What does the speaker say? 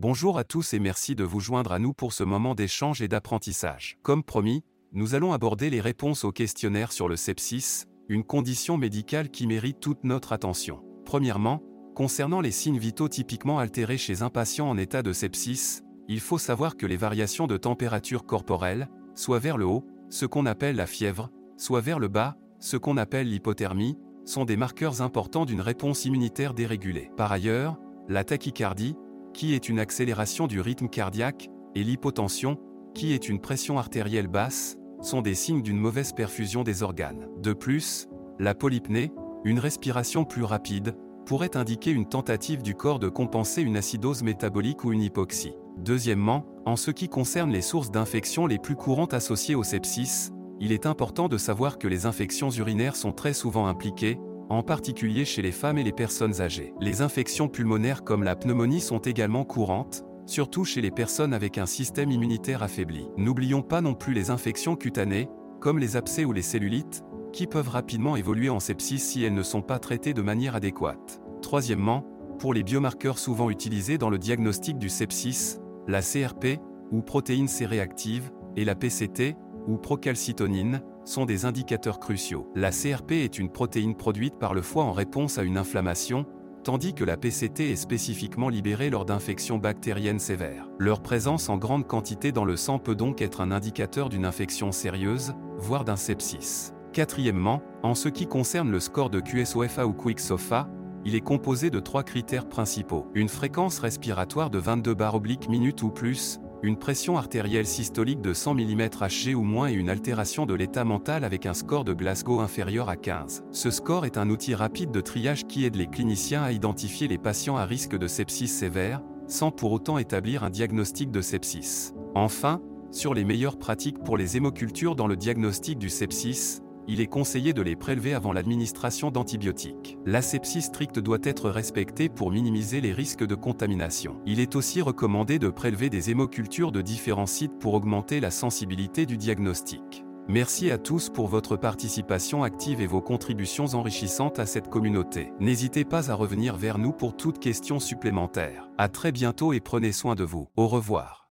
Bonjour à tous et merci de vous joindre à nous pour ce moment d'échange et d'apprentissage. Comme promis, nous allons aborder les réponses au questionnaire sur le sepsis, une condition médicale qui mérite toute notre attention. Premièrement, concernant les signes vitaux typiquement altérés chez un patient en état de sepsis, il faut savoir que les variations de température corporelle, soit vers le haut, ce qu'on appelle la fièvre, soit vers le bas, ce qu'on appelle l'hypothermie, sont des marqueurs importants d'une réponse immunitaire dérégulée. Par ailleurs, la tachycardie, qui est une accélération du rythme cardiaque, et l'hypotension, qui est une pression artérielle basse, sont des signes d'une mauvaise perfusion des organes. De plus, la polypnée, une respiration plus rapide, pourrait indiquer une tentative du corps de compenser une acidose métabolique ou une hypoxie. Deuxièmement, en ce qui concerne les sources d'infection les plus courantes associées au sepsis, il est important de savoir que les infections urinaires sont très souvent impliquées, en particulier chez les femmes et les personnes âgées. Les infections pulmonaires comme la pneumonie sont également courantes, surtout chez les personnes avec un système immunitaire affaibli. N'oublions pas non plus les infections cutanées, comme les abcès ou les cellulites, qui peuvent rapidement évoluer en sepsis si elles ne sont pas traitées de manière adéquate. Troisièmement, pour les biomarqueurs souvent utilisés dans le diagnostic du sepsis, la CRP, ou protéine C-réactive, et la PCT, ou procalcitonine, sont des indicateurs cruciaux. La CRP est une protéine produite par le foie en réponse à une inflammation, tandis que la PCT est spécifiquement libérée lors d'infections bactériennes sévères. Leur présence en grande quantité dans le sang peut donc être un indicateur d'une infection sérieuse, voire d'un sepsis. Quatrièmement, en ce qui concerne le score de QSOFA ou QuickSOFA, il est composé de trois critères principaux. Une fréquence respiratoire de 22 bar oblique minutes ou plus, une pression artérielle systolique de 100 mm Hg ou moins et une altération de l'état mental avec un score de Glasgow inférieur à 15. Ce score est un outil rapide de triage qui aide les cliniciens à identifier les patients à risque de sepsis sévère, sans pour autant établir un diagnostic de sepsis. Enfin, sur les meilleures pratiques pour les hémocultures dans le diagnostic du sepsis, il est conseillé de les prélever avant l'administration d'antibiotiques. L'asepsie stricte doit être respectée pour minimiser les risques de contamination. Il est aussi recommandé de prélever des hémocultures de différents sites pour augmenter la sensibilité du diagnostic. Merci à tous pour votre participation active et vos contributions enrichissantes à cette communauté. N'hésitez pas à revenir vers nous pour toute question supplémentaire. À très bientôt et prenez soin de vous. Au revoir.